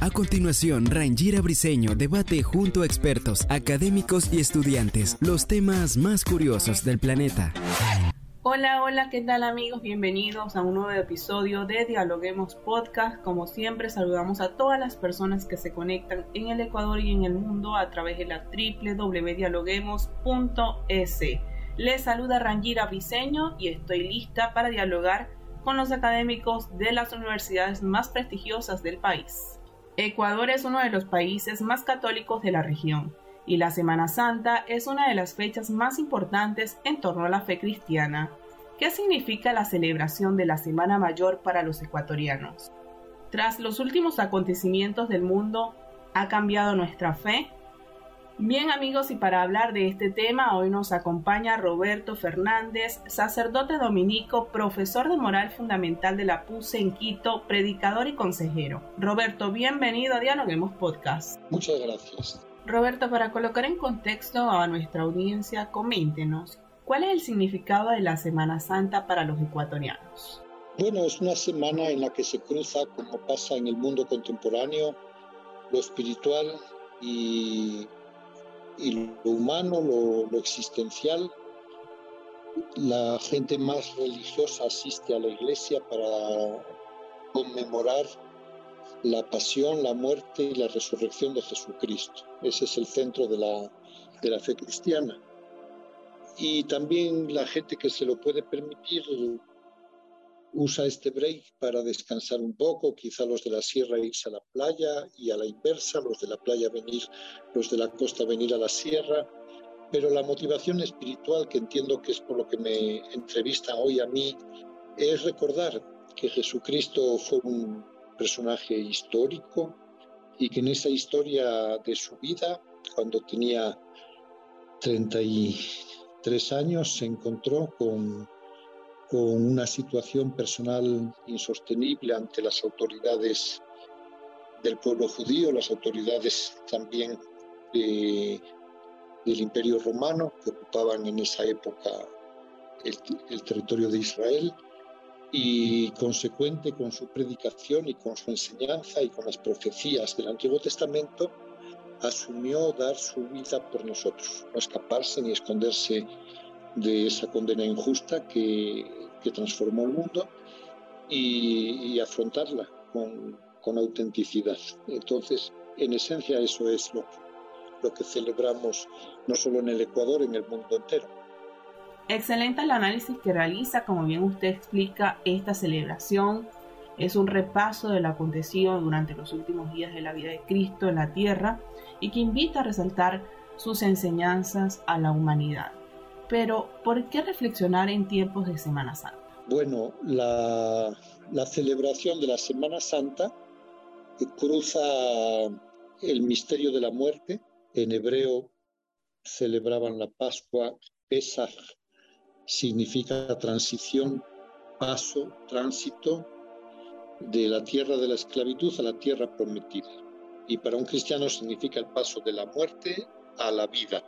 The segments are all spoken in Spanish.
A continuación, Rangira Briseño debate junto a expertos, académicos y estudiantes los temas más curiosos del planeta. Hola, hola, ¿qué tal amigos? Bienvenidos a un nuevo episodio de Dialoguemos Podcast. Como siempre, saludamos a todas las personas que se conectan en el Ecuador y en el mundo a través de la www.dialoguemos.es. Les saluda Rangira Briseño y estoy lista para dialogar con los académicos de las universidades más prestigiosas del país. Ecuador es uno de los países más católicos de la región y la Semana Santa es una de las fechas más importantes en torno a la fe cristiana. ¿Qué significa la celebración de la Semana Mayor para los ecuatorianos? Tras los últimos acontecimientos del mundo, ¿ha cambiado nuestra fe? Bien amigos, y para hablar de este tema, hoy nos acompaña Roberto Fernández, sacerdote dominico, profesor de moral fundamental de la PUSE en Quito, predicador y consejero. Roberto, bienvenido a Dialoguemos Podcast. Muchas gracias. Roberto, para colocar en contexto a nuestra audiencia, coméntenos, ¿cuál es el significado de la Semana Santa para los ecuatorianos? Bueno, es una semana en la que se cruza, como pasa en el mundo contemporáneo, lo espiritual y y lo humano, lo, existencial. La gente más religiosa asiste a la iglesia para conmemorar la pasión, la muerte y la resurrección de Jesucristo. Ese es el centro de la, de la fe cristiana. Y también la gente que se lo puede permitir usa este break para descansar un poco, quizá los de la sierra irse a la playa y a la inversa, los de la playa venir, los de la costa venir a la sierra, pero la motivación espiritual que entiendo que es por lo que me entrevista hoy a mí es recordar que Jesucristo fue un personaje histórico y que en esa historia de su vida, cuando tenía 33 años, se encontró con con una situación personal insostenible ante las autoridades del pueblo judío, las autoridades también del Imperio Romano que ocupaban en esa época el, territorio de Israel y consecuente con su predicación y con su enseñanza y con las profecías del Antiguo Testamento, asumió dar su vida por nosotros, no escaparse ni esconderse de esa condena injusta que, transformó el mundo y, afrontarla con, autenticidad. Entonces, en esencia, eso es lo que, lo que celebramos no solo en el Ecuador, en el mundo entero. Excelente el análisis que realiza, como bien usted explica, esta celebración es un repaso de lo acontecido durante los últimos días de la vida de Cristo en la tierra y que invita a resaltar sus enseñanzas a la humanidad. Pero, ¿por qué reflexionar en tiempos de Semana Santa? Bueno, la, celebración de la Semana Santa cruza el misterio de la muerte. En hebreo celebraban la Pascua, Pesach significa transición, paso, tránsito de la tierra de la esclavitud a la tierra prometida. Y para un cristiano significa el paso de la muerte a la vida,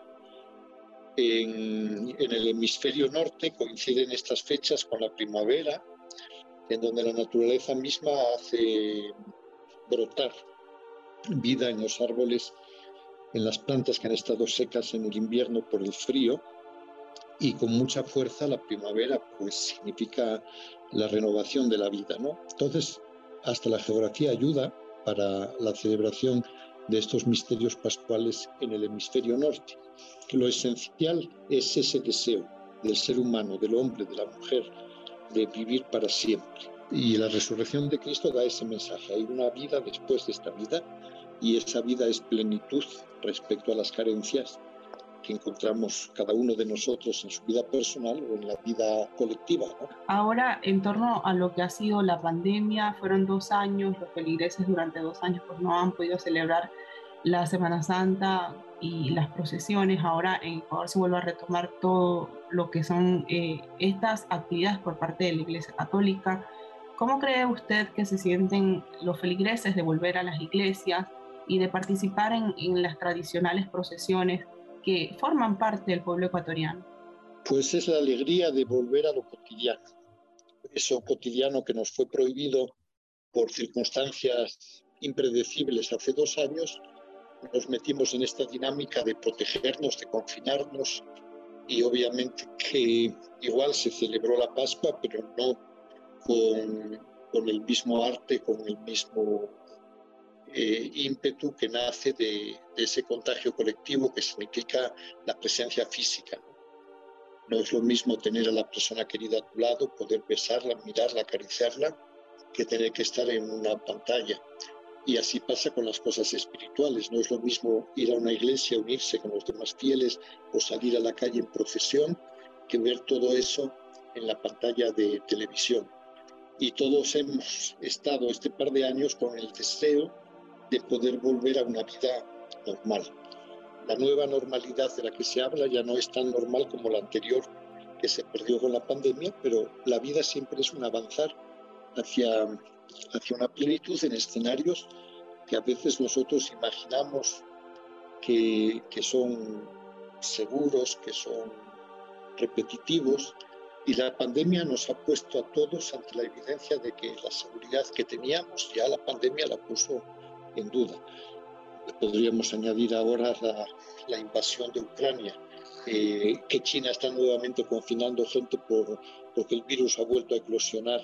en, el hemisferio norte coinciden estas fechas con la primavera, en donde la naturaleza misma hace brotar vida en los árboles, en las plantas que han estado secas en el invierno por el frío, y con mucha fuerza la primavera pues significa la renovación de la vida, ¿no? Entonces, hasta la geografía ayuda para la celebración de estos misterios pascuales en el hemisferio norte. Lo esencial es ese deseo del ser humano, del hombre, de la mujer, de vivir para siempre. Y la resurrección de Cristo da ese mensaje. Hay una vida después de esta vida y esa vida es plenitud respecto a las carencias que encontramos cada uno de nosotros en su vida personal o en la vida colectiva. Ahora, en torno a lo que ha sido la pandemia, fueron dos años, los feligreses durante dos años pues no han podido celebrar la Semana Santa y las procesiones. Ahora en Ecuador se vuelve a retomar todo lo que son eh, estas actividades por parte de la Iglesia Católica. ¿Cómo cree usted que se sienten los feligreses de volver a las iglesias y de participar en, en las tradicionales procesiones que forman parte del pueblo ecuatoriano? Pues es la alegría de volver a lo cotidiano. Eso cotidiano que nos fue prohibido por circunstancias impredecibles hace dos años, nos metimos en esta dinámica de protegernos, de confinarnos y obviamente que igual se celebró la Pascua, pero no con, con el mismo arte, con el mismo eh, ímpetu que nace de, ese contagio colectivo que significa la presencia física. ¿no? es lo mismo tener a la persona querida a tu lado, poder besarla, mirarla, acariciarla, que tener que estar en una pantalla. Y así pasa con las cosas espirituales. No es lo mismo ir a una iglesia, unirse con los demás fieles o salir a la calle en procesión, que ver todo eso en la pantalla de televisión. Y todos hemos estado este par de años con el deseo de poder volver a una vida normal. La nueva normalidad de la que se habla ya no es tan normal como la anterior que se perdió con la pandemia, pero la vida siempre es un avanzar hacia, hacia una plenitud en escenarios que a veces nosotros imaginamos que, que son seguros, que son repetitivos, y la pandemia nos ha puesto a todos ante la evidencia de que la seguridad que teníamos ya la pandemia la puso en duda. Podríamos añadir ahora la, invasión de Ucrania, eh, que China está nuevamente confinando gente por, porque el virus ha vuelto a eclosionar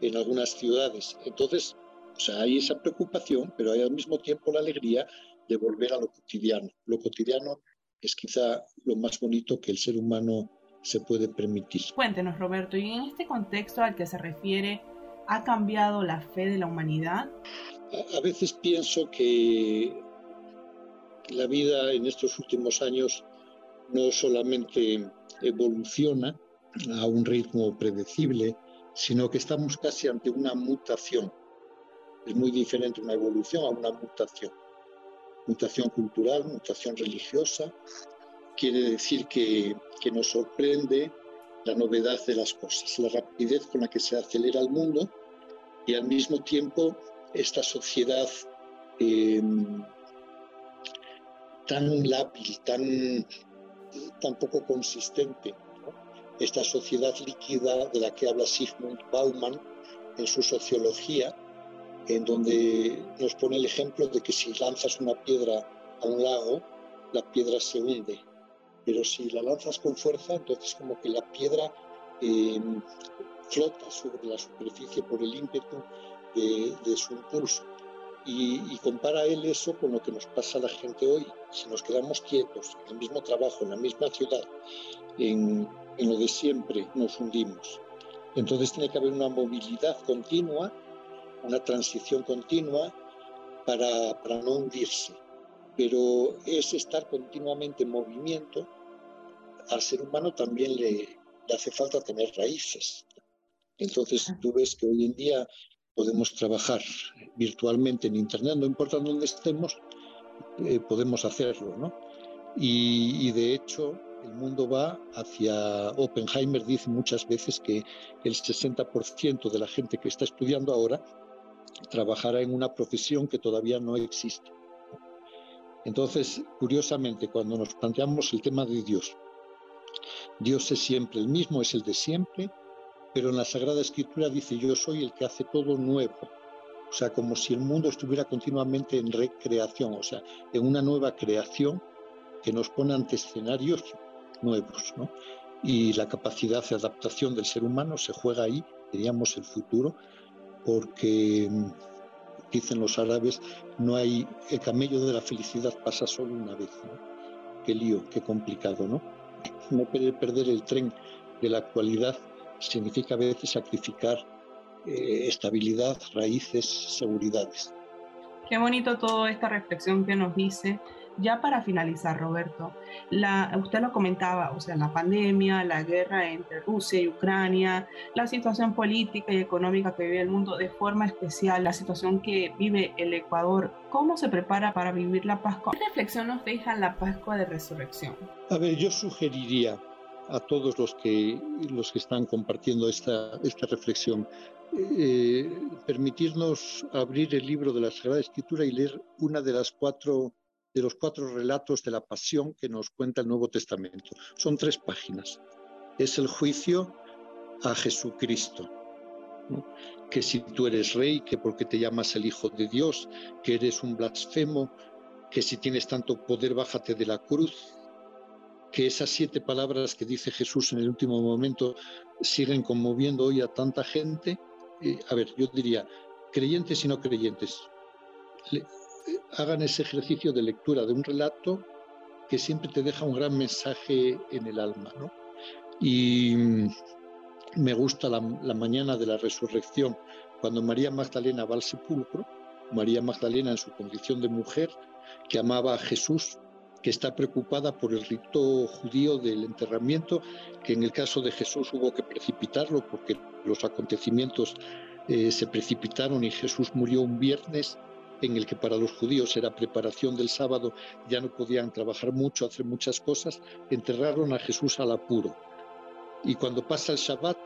en algunas ciudades. Entonces, o sea, hay esa preocupación, pero hay al mismo tiempo la alegría de volver a lo cotidiano. Lo cotidiano es quizá lo más bonito que el ser humano se puede permitir. Cuéntenos, Roberto, y en este contexto al que se refiere, ¿ha cambiado la fe de la humanidad? a veces pienso que la vida en estos últimos años no solamente evoluciona a un ritmo predecible, sino que estamos casi ante una mutación. Es muy diferente una evolución a una mutación. Mutación cultural, mutación religiosa, quiere decir que, que nos sorprende la novedad de las cosas, la rapidez con la que se acelera el mundo y al mismo tiempo esta sociedad em, tan lábil, tan, tan poco consistente, esta sociedad líquida de la que habla Sigmund Bauman en su sociología, en donde nos pone el ejemplo de que si lanzas una piedra a un lago, la piedra se hunde, pero si la lanzas con fuerza, entonces como que la piedra em, flota sobre la superficie por el ímpetu de, su impulso. Y, compara él eso con lo que nos pasa a la gente hoy. Si nos quedamos quietos, en el mismo trabajo, en la misma ciudad, en, lo de siempre, nos hundimos. Entonces tiene que haber una movilidad continua, una transición continua para, para no hundirse. Pero es estar continuamente en movimiento. Al ser humano también le, le hace falta tener raíces. Entonces tú ves que hoy en día podemos trabajar virtualmente en Internet, no importa dónde estemos, eh, podemos hacerlo, ¿no? Y, de hecho, el mundo va hacia, Oppenheimer dice muchas veces que el 60% de la gente que está estudiando ahora trabajará en una profesión que todavía no existe. Entonces, curiosamente, cuando nos planteamos el tema de Dios, Dios es siempre el mismo, es el de siempre, pero en la Sagrada Escritura dice, yo soy el que hace todo nuevo. O sea, como si el mundo estuviera continuamente en recreación, o sea, en una nueva creación que nos pone ante escenarios nuevos, ¿no? Y la capacidad de adaptación del ser humano se juega ahí, diríamos, el futuro, porque dicen los árabes, no hay, el camello de la felicidad pasa solo una vez. Qué lío, qué complicado, ¿no? No puede perder el tren de la actualidad significa a veces sacrificar eh, estabilidad, raíces, seguridades. Qué bonito toda esta reflexión que nos dice. Ya para finalizar, Roberto, la, usted lo comentaba, o sea, la pandemia, la guerra entre Rusia y Ucrania, la situación política y económica que vive el mundo, de forma especial la situación que vive el Ecuador. ¿Cómo se prepara para vivir la Pascua? ¿Qué reflexión nos deja la Pascua de Resurrección? A ver, yo sugeriría a todos los que, los que están compartiendo esta, esta reflexión eh, permitirnos abrir el libro de la Sagrada Escritura y leer una de las cuatro de los cuatro relatos de la pasión que nos cuenta el Nuevo Testamento. Son tres páginas. Es el juicio a Jesucristo. Que si tú eres rey, que porque te llamas el Hijo de Dios, que eres un blasfemo, que si tienes tanto poder, bájate de la cruz. Que esas siete palabras que dice Jesús en el último momento siguen conmoviendo hoy a tanta gente eh, a ver, yo diría, creyentes y no creyentes, hagan ese ejercicio de lectura de un relato que siempre te deja un gran mensaje en el alma. ¿no? Y me gusta la, la, mañana de la resurrección, cuando María Magdalena va al sepulcro, María Magdalena en su condición de mujer, que amaba a Jesús, que está preocupada por el rito judío del enterramiento, que en el caso de Jesús hubo que precipitarlo porque los acontecimientos eh, se precipitaron y Jesús murió un viernes en el que para los judíos era preparación del sábado, ya no podían trabajar mucho, hacer muchas cosas, enterraron a Jesús al apuro. Y cuando pasa el Shabbat,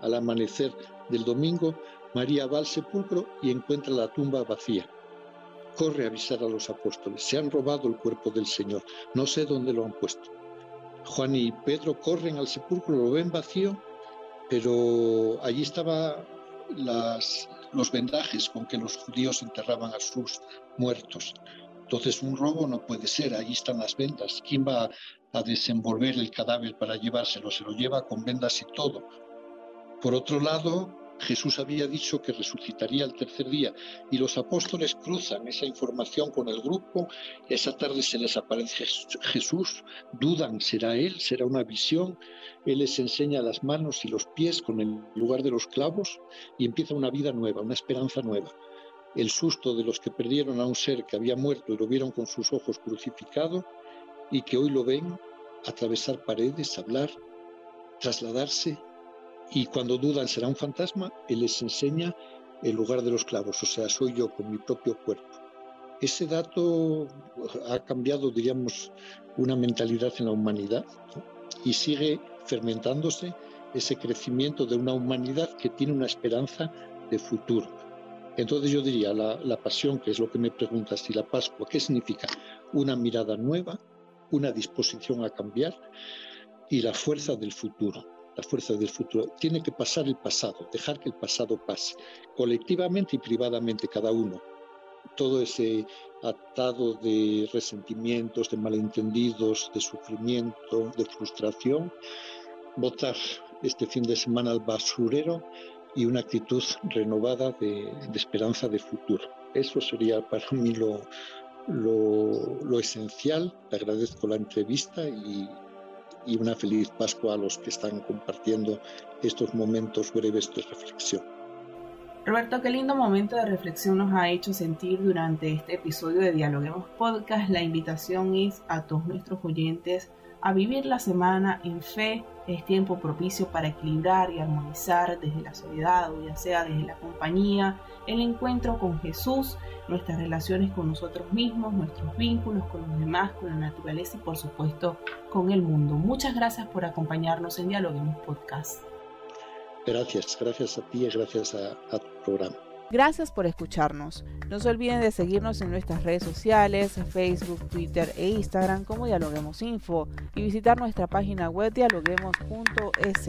al amanecer del domingo, María va al sepulcro y encuentra la tumba vacía. Corre a avisar a los apóstoles, se han robado el cuerpo del Señor, no sé dónde lo han puesto. Juan y Pedro corren al sepulcro, lo ven vacío pero allí estaban los vendajes con que los judíos enterraban a sus muertos. Entonces un robo no puede ser, allí están las vendas. ¿Quién va a desenvolver el cadáver para llevárselo? Se lo lleva con vendas y todo. Por otro lado, Jesús había dicho que resucitaría el tercer día y los apóstoles cruzan esa información con el grupo, esa tarde se les aparece Jesús, dudan, ¿será Él? ¿Será una visión? Él les enseña las manos y los pies con el lugar de los clavos y empieza una vida nueva, una esperanza nueva. El susto de los que perdieron a un ser que había muerto y lo vieron con sus ojos crucificado y que hoy lo ven atravesar paredes, hablar, trasladarse y cuando dudan será un fantasma, Él les enseña el lugar de los clavos, o sea, soy yo con mi propio cuerpo. Ese dato ha cambiado, diríamos, una mentalidad en la humanidad y sigue fermentándose ese crecimiento de una humanidad que tiene una esperanza de futuro. Entonces yo diría, la, la pasión, que es lo que me preguntas, y la Pascua, ¿qué significa? Una mirada nueva, una disposición a cambiar y la fuerza del futuro la fuerza del futuro. Tiene que pasar el pasado, dejar que el pasado pase, colectivamente y privadamente cada uno. Todo ese atado de resentimientos, de malentendidos, de sufrimiento, de frustración, botar este fin de semana al basurero y una actitud renovada de, esperanza de futuro. Eso sería para mí lo, lo, lo esencial. Te agradezco la entrevista y y una feliz Pascua a los que están compartiendo estos momentos breves de reflexión. Roberto, qué lindo momento de reflexión nos ha hecho sentir durante este episodio de Dialoguemos Podcast. La invitación es a todos nuestros oyentes a vivir la semana en fe. Es tiempo propicio para equilibrar y armonizar desde la soledad o ya sea desde la compañía, el encuentro con Jesús, nuestras relaciones con nosotros mismos, nuestros vínculos con los demás, con la naturaleza y por supuesto con el mundo. Muchas gracias por acompañarnos en Dialoguemos Podcast. Gracias, gracias a ti y gracias a, tu programa. Gracias por escucharnos. No se olviden de seguirnos en nuestras redes sociales, Facebook, Twitter e Instagram como Dialoguemos Info y visitar nuestra página web dialoguemos.es.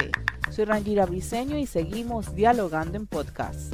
Soy Rangira Briseño y seguimos dialogando en podcast.